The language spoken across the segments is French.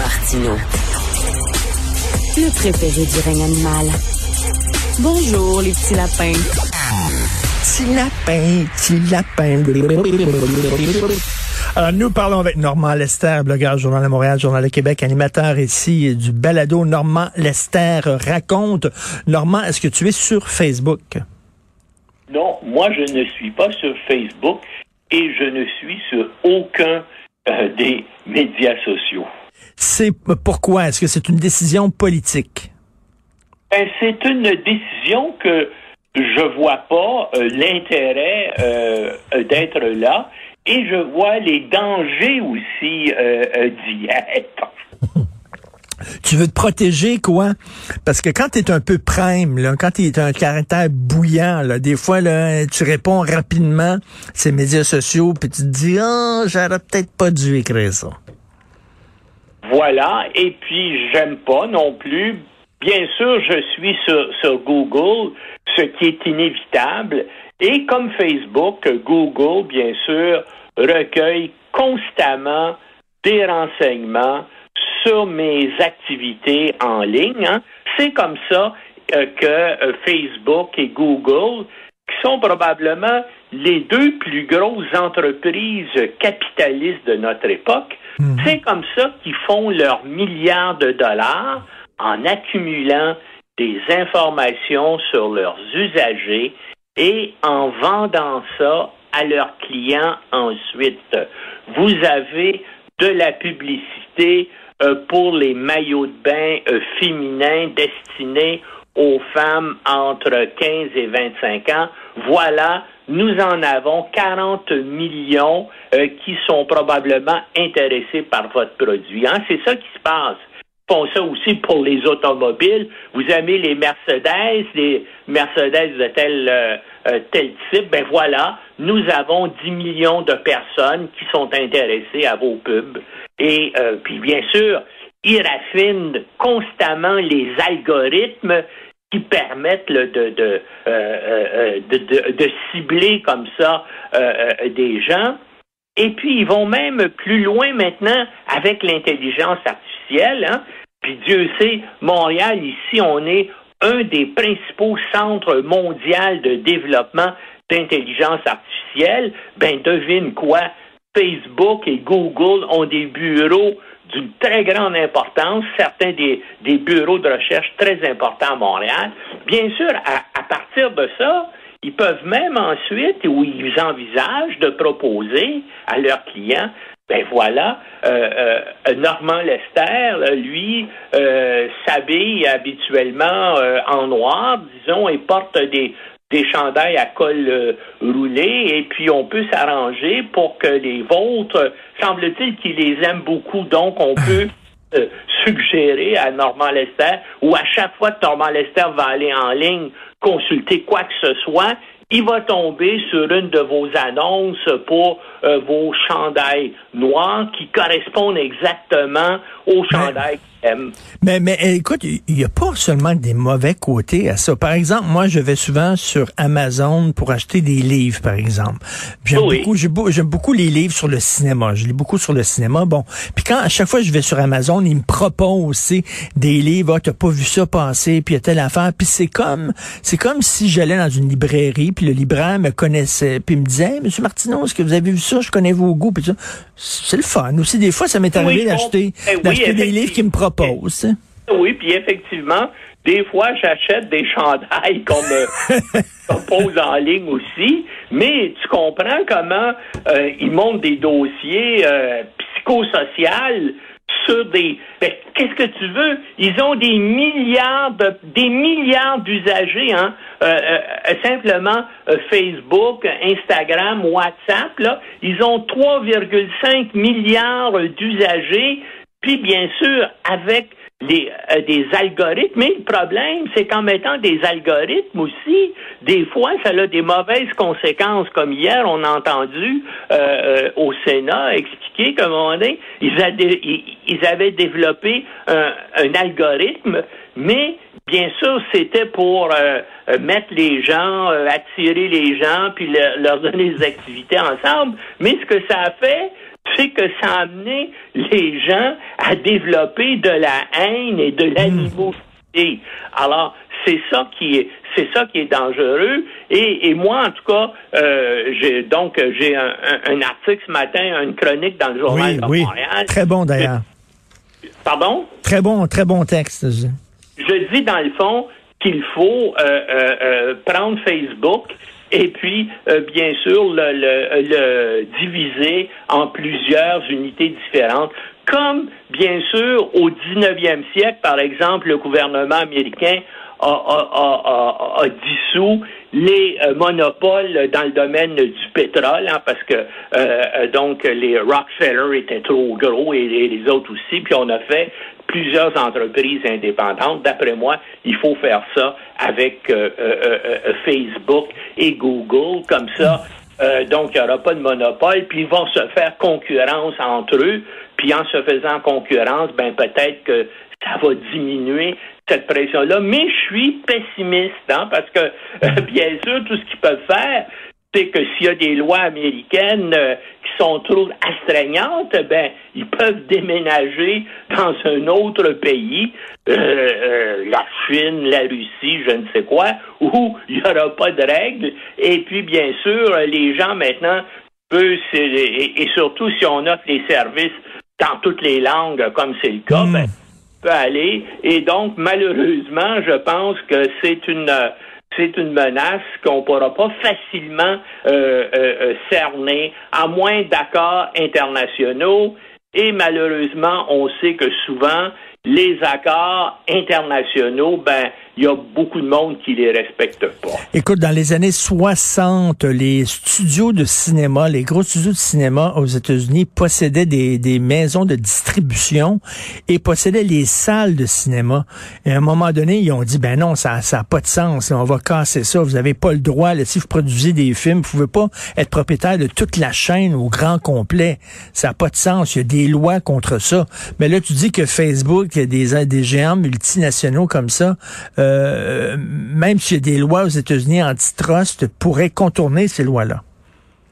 Martino. Le préféré du règne animal. Bonjour, les petits lapins. Petit lapin, petit lapin. Alors, nous parlons avec Normand Lester, blogueur Journal de Montréal, Journal de Québec, animateur ici du balado Normand Lester raconte. Normand, est-ce que tu es sur Facebook? Non, moi, je ne suis pas sur Facebook et je ne suis sur aucun euh, des médias sociaux. C'est pourquoi? Est-ce que c'est une décision politique? Ben, c'est une décision que je vois pas euh, l'intérêt euh, d'être là et je vois les dangers aussi d'y être. Tu veux te protéger, quoi? Parce que quand tu es un peu prime, là, quand tu es un caractère bouillant, là, des fois, là, tu réponds rapidement ces médias sociaux, puis tu te dis, ah, oh, j'aurais peut-être pas dû écrire ça. Voilà. Et puis, j'aime pas non plus. Bien sûr, je suis sur, Google, ce qui est inévitable. Et comme Facebook, Google, bien sûr, recueille constamment des renseignements sur mes activités en ligne. Hein. C'est comme ça euh, que euh, Facebook et Google, qui sont probablement les deux plus grosses entreprises capitalistes de notre époque, mhm. c'est comme ça qu'ils font leurs milliards de dollars en accumulant des informations sur leurs usagers et en vendant ça à leurs clients ensuite. Vous avez de la publicité euh, pour les maillots de bain euh, féminins destinés aux femmes entre 15 et 25 ans. Voilà, nous en avons 40 millions euh, qui sont probablement intéressés par votre produit. Hein? C'est ça qui se passe font ça aussi pour les automobiles. Vous aimez les Mercedes, les Mercedes de tel, tel type, ben voilà, nous avons 10 millions de personnes qui sont intéressées à vos pubs. Et euh, puis bien sûr, ils raffinent constamment les algorithmes qui permettent de, de, euh, euh, de, de, cibler comme ça des gens. Et puis, ils vont même plus loin maintenant avec l'intelligence artificielle. Hein. Puis Dieu sait, Montréal, ici, on est un des principaux centres mondiaux de développement d'intelligence artificielle. Ben, devine quoi? Facebook et Google ont des bureaux d'une très grande importance, certains des, bureaux de recherche très importants à Montréal. Bien sûr, à, partir de ça, ils peuvent même ensuite, ou ils envisagent de proposer à leurs clients, ben voilà, euh, euh, Normand Lester, lui, euh, s'habille habituellement en noir, disons, et porte des, des chandails à col euh, roulé et puis on peut s'arranger pour que les vôtres, semble-t-il qu'ils les aiment beaucoup, donc on peut euh, suggérer à Normand Lester ou à chaque fois que Normand Lester va aller en ligne consulter quoi que ce soit, il va tomber sur une de vos annonces pour euh, vos chandails noirs qui correspondent exactement aux chandails mais, mais eh, écoute, il n'y a pas seulement des mauvais côtés à ça. Par exemple, moi, je vais souvent sur Amazon pour acheter des livres, par exemple. J'aime beaucoup, j'aime beaucoup les livres sur le cinéma. Je lis beaucoup sur le cinéma. Bon, puis quand à chaque fois je vais sur Amazon, ils me proposent aussi des livres. Ah, t'as pas vu ça passer, puis il y a telle affaire. Puis c'est comme, c'est comme si j'allais dans une librairie, puis le libraire me connaissait, puis il me disait, Monsieur Martineau, est-ce que vous avez vu ça? Je connais vos goûts. Puis ça, c'est le fun. Aussi, des fois, ça m'est arrivé d'acheter, eh d'acheter des livres qui me proposent oui, puis effectivement, des fois, j'achète des chandails qu'on me propose en ligne aussi, mais tu comprends comment euh, ils montent des dossiers euh, psychosociaux sur des. Ben, qu'est-ce que tu veux? Ils ont des milliards de des milliards d'usagers, hein. Euh, simplement Facebook, Instagram, WhatsApp, là, ils ont 3,5 milliards d'usagers puis, bien sûr, avec des, euh, des algorithmes. Mais le problème, c'est qu'en mettant des algorithmes aussi, des fois, ça a des mauvaises conséquences. Comme hier, on a entendu euh, euh au Sénat expliquer qu'à un moment ils, ils avaient développé un, un, algorithme, mais bien sûr, c'était pour euh, mettre les gens, attirer les gens, puis leur donner des activités ensemble. Mais ce que ça a fait, c'est que ça a amené les gens à développer de la haine et de l'animosité. Alors, c'est ça qui est c'est ça qui est dangereux. Et, moi, en tout cas, euh, j'ai donc j'ai un, article ce matin, une chronique dans le journal de oui. Montréal. Très bon d'ailleurs. Pardon? Très bon, très bon texte. Je dis dans le fond qu'il faut euh, euh, prendre Facebook et puis, bien sûr, le, diviser en plusieurs unités différentes. Comme, bien sûr, au 19e siècle, par exemple, le gouvernement américain a, dissous les euh, monopoles dans le domaine du pétrole, hein, parce que euh, euh, donc les Rockefeller étaient trop gros et, les autres aussi, puis on a fait plusieurs entreprises indépendantes. D'après moi, il faut faire ça avec Facebook et Google, comme ça. donc, il n'y aura pas de monopole, puis ils vont se faire concurrence entre eux, puis en se faisant concurrence, ben peut-être que ça va diminuer cette pression-là. Mais je suis pessimiste, hein, parce que, euh, bien sûr, tout ce qu'ils peuvent faire, c'est que s'il y a des lois américaines euh, qui sont trop astreignantes, ben ils peuvent déménager dans un autre pays, euh, la Chine, la Russie, je ne sais quoi, où il n'y aura pas de règles. Et puis bien sûr, les gens maintenant peuvent, et, surtout si on offre les services dans toutes les langues, comme c'est le cas, hmm. ben, peut aller. Et donc, malheureusement, je pense que c'est une c'est une menace qu'on ne pourra pas facilement euh, euh, euh, cerner, à moins d'accords internationaux. Et malheureusement, on sait que souvent, les accords internationaux, ben, il y a beaucoup de monde qui les respecte pas. Écoute, dans les années 60, les studios de cinéma, les gros studios de cinéma aux États-Unis possédaient des, des maisons de distribution et possédaient les salles de cinéma. Et à un moment donné, ils ont dit, ben non, ça n'a pas de sens, on va casser ça, vous n'avez pas le droit, là, si vous produisez des films, vous pouvez pas être propriétaire de toute la chaîne au grand complet. Ça n'a pas de sens, il y a des lois contre ça. Mais là, tu dis que Facebook, a des, des géants multinationaux comme ça, euh, même s'il y a des lois aux États-Unis antitrust, pourraient contourner ces lois-là.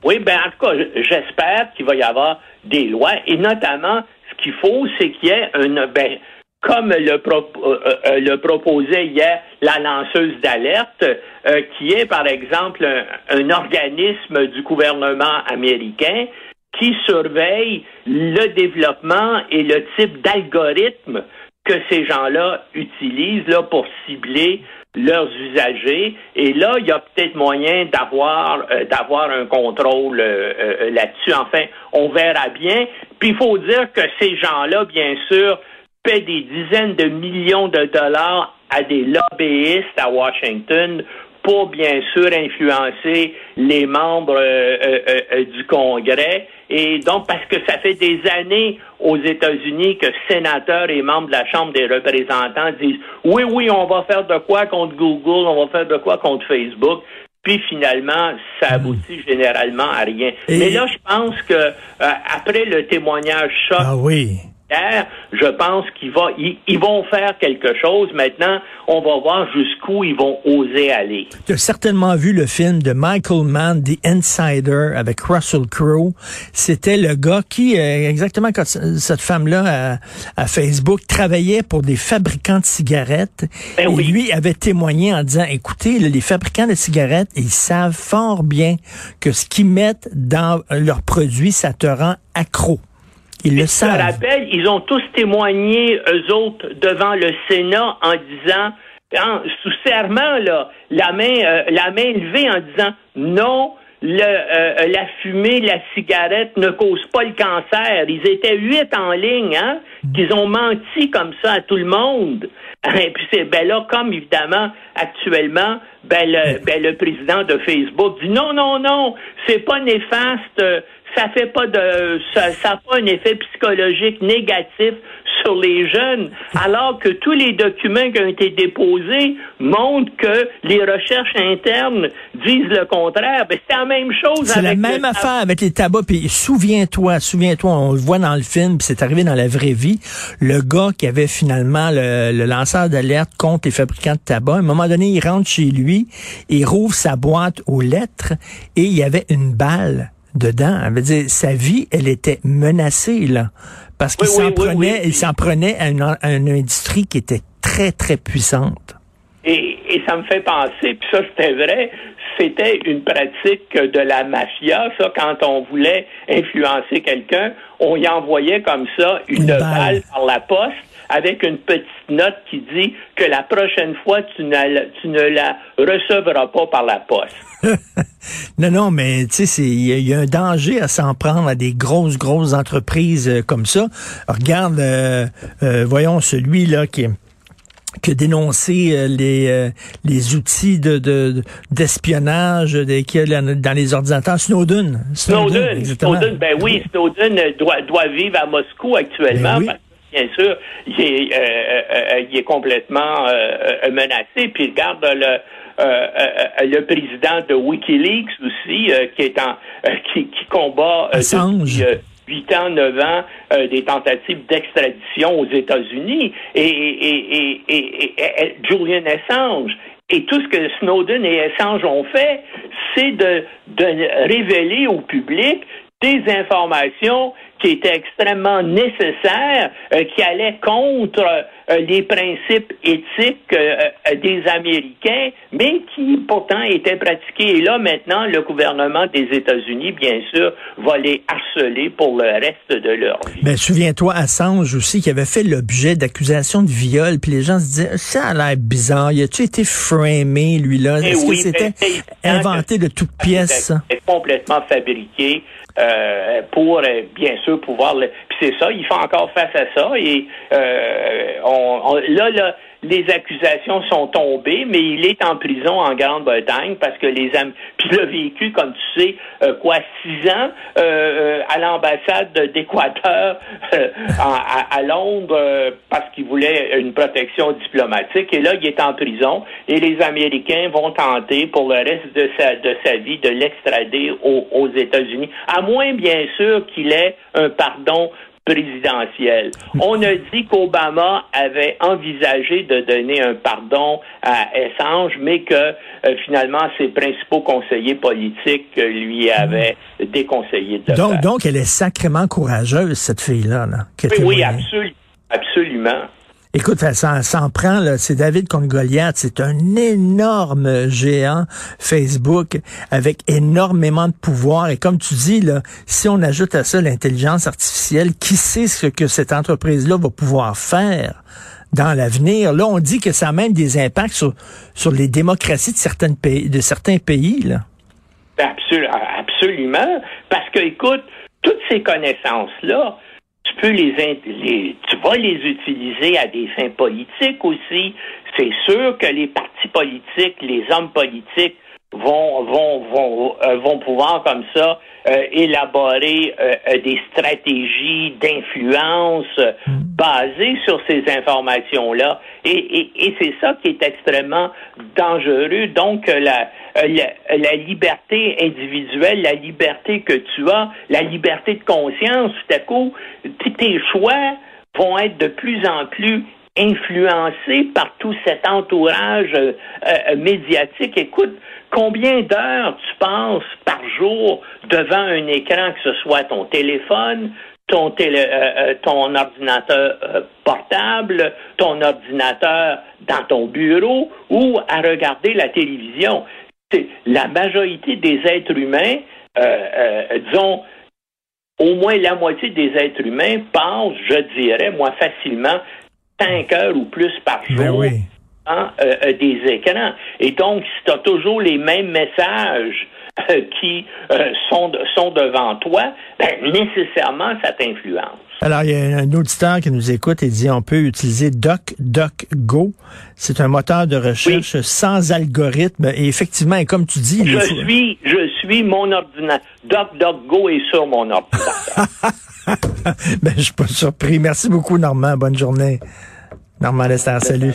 Oui, ben en tout cas, j'espère qu'il va y avoir des lois et notamment ce qu'il faut, c'est qu'il y ait une ben, comme le, euh, euh, le proposait hier la lanceuse d'alerte, qui est par exemple un, organisme du gouvernement américain qui surveille le développement et le type d'algorithme que ces gens-là utilisent là, pour cibler leurs usagers. Et là, il y a peut-être moyen d'avoir euh, un contrôle euh, euh, là-dessus. Enfin, on verra bien. Puis il faut dire que ces gens-là, bien sûr, paient des dizaines de millions de dollars à des lobbyistes à Washington pour bien sûr influencer les membres euh, euh, euh, du Congrès. Et donc, parce que ça fait des années aux États-Unis que sénateurs et membres de la Chambre des représentants disent oui, oui, on va faire de quoi contre Google, on va faire de quoi contre Facebook. Puis finalement, ça aboutit généralement à rien. Mais là, je pense que après le témoignage choc ah oui je pense qu'ils ils, vont faire quelque chose. Maintenant, on va voir jusqu'où ils vont oser aller. Tu as certainement vu le film de Michael Mann, The Insider, avec Russell Crowe. C'était le gars qui, euh, exactement quand cette femme-là à, Facebook, travaillait pour des fabricants de cigarettes. Ben et lui avait témoigné en disant, écoutez, les fabricants de cigarettes, ils savent fort bien que ce qu'ils mettent dans leurs produits, ça te rend accro. Ils le savent. rappelle, ils ont tous témoigné, eux autres, devant le Sénat en disant, sous serment, là, la main, euh, la main levée en disant non, le, euh, la fumée, la cigarette ne cause pas le cancer. Ils étaient huit en ligne, hein, mm. qu'ils ont menti comme ça à tout le monde. Et puis c'est ben là, comme évidemment actuellement, ben le, ben le président de Facebook dit non, non, non, c'est pas néfaste ça fait pas de ça, ça pas un effet psychologique négatif sur les jeunes, alors que tous les documents qui ont été déposés montrent que les recherches internes disent le contraire. Ben, c'est la même chose. C'est la même affaire avec les tabacs. Puis souviens-toi, souviens-toi, on le voit dans le film, puis c'est arrivé dans la vraie vie. Le gars qui avait finalement le, le lanceur d'alerte contre les fabricants de tabac, à un moment donné, il rentre chez lui, il rouvre sa boîte aux lettres et il y avait une balle dedans. Elle veut dire, sa vie, elle était menacée, là. Parce qu'il s'en prenait, il s'en prenait à une, à une industrie qui était très, très puissante. Et, et ça me fait penser, puis ça c'était vrai, c'était une pratique de la mafia, ça, quand on voulait influencer quelqu'un, on y envoyait comme ça une, balle. par la poste avec une petite note qui dit que la prochaine fois, tu, tu ne la recevras pas par la poste. non, non, mais tu sais, il y, a un danger à s'en prendre à des grosses, grosses entreprises euh, comme ça. Regarde, euh, euh, voyons celui-là qui est que dénoncer euh, les les outils de d'espionnage de, a dans les ordinateurs Snowden. Snowden, Snowden, ben oui, Snowden doit doit vivre à Moscou actuellement. Ben bien sûr, il est, euh, il est complètement menacé. Puis regarde le le président de WikiLeaks aussi, qui est en qui, qui combat Assange. 8 ans, 9 ans euh, des tentatives d'extradition aux États-Unis et, et, et, et, Julian Assange. Et tout ce que Snowden et Assange ont fait, c'est de, de révéler au public des informations qui étaient extrêmement nécessaires, euh, qui allaient contre euh, les principes éthiques euh, des Américains, mais qui pourtant étaient pratiqués. Et là, maintenant, le gouvernement des États-Unis, bien sûr, va les harceler pour le reste de leur vie. Ben, souviens-toi, Assange aussi, qui avait fait l'objet d'accusations de viol, puis les gens se disaient, ça a l'air bizarre, il a-tu été framé, lui-là? Eh Est-ce que c'était inventé de toutes pièces? Complètement fabriqué. Euh, pour euh, bien sûr pouvoir le. Puis c'est ça, il fait encore face à ça et euh, on, là là les accusations sont tombées, mais il est en prison en Grande-Bretagne parce que les am puis il a vécu, comme tu sais, euh, quoi, six ans euh, euh à l'ambassade d'Équateur euh, à, à, Londres parce qu'il voulait une protection diplomatique. Et là, il est en prison et les Américains vont tenter pour le reste de sa de sa vie de l'extrader aux, aux États-Unis, à moins bien sûr qu'il ait un pardon présidentielle. On a dit qu'Obama avait envisagé de donner un pardon à Assange, mais que euh, finalement ses principaux conseillers politiques lui avaient déconseillé de donc, Donc, elle est sacrément courageuse, cette fille-là. Là, oui, oui absolument. Absolument. Écoute, ça s'en prend, là. C'est David contre. C'est un énorme géant Facebook avec énormément de pouvoir. Et comme tu dis, là, si on ajoute à ça l'intelligence artificielle, qui sait ce que cette entreprise-là va pouvoir faire? dans l'avenir? Là, on dit que ça a même des impacts sur, sur les démocraties de, certains pays, de certains pays. Là. Ben, absolument. Parce que, écoute, toutes ces connaissances-là, tu peux les, tu vas les utiliser à des fins politiques aussi. C'est sûr que les partis politiques, les hommes politiques vont vont vont euh, vont pouvoir comme ça euh, élaborer euh, des stratégies d'influence mm. basées sur ces informations là et, et, et c'est ça qui est extrêmement dangereux donc la, la, la liberté individuelle la liberté que tu as la liberté de conscience tout à coup tes choix vont être de plus en plus influencés par tout cet entourage médiatique. Écoute, Combien d'heures tu passes par jour devant un écran, que ce soit ton téléphone, ton, euh, euh, ordinateur euh, portable, ton ordinateur dans ton bureau ou à regarder la télévision? La majorité des êtres humains, disons, au moins la moitié des êtres humains passent, je dirais, moi facilement, cinq heures ou plus par ben jour. Euh, euh, des écrans. Et donc, si tu as toujours les mêmes messages euh, qui sont, sont devant toi, ben, nécessairement, ça t'influence. Alors, il y a un auditeur qui nous écoute et dit on peut utiliser DuckDuckGo. C'est un moteur de recherche sans algorithme. Et effectivement, comme tu dis... Je suis, je suis mon ordinateur. DuckDuckGo est sur mon ordinateur. ben, je suis pas surpris. Merci beaucoup, Normand. Bonne journée. Normand Lester, salut.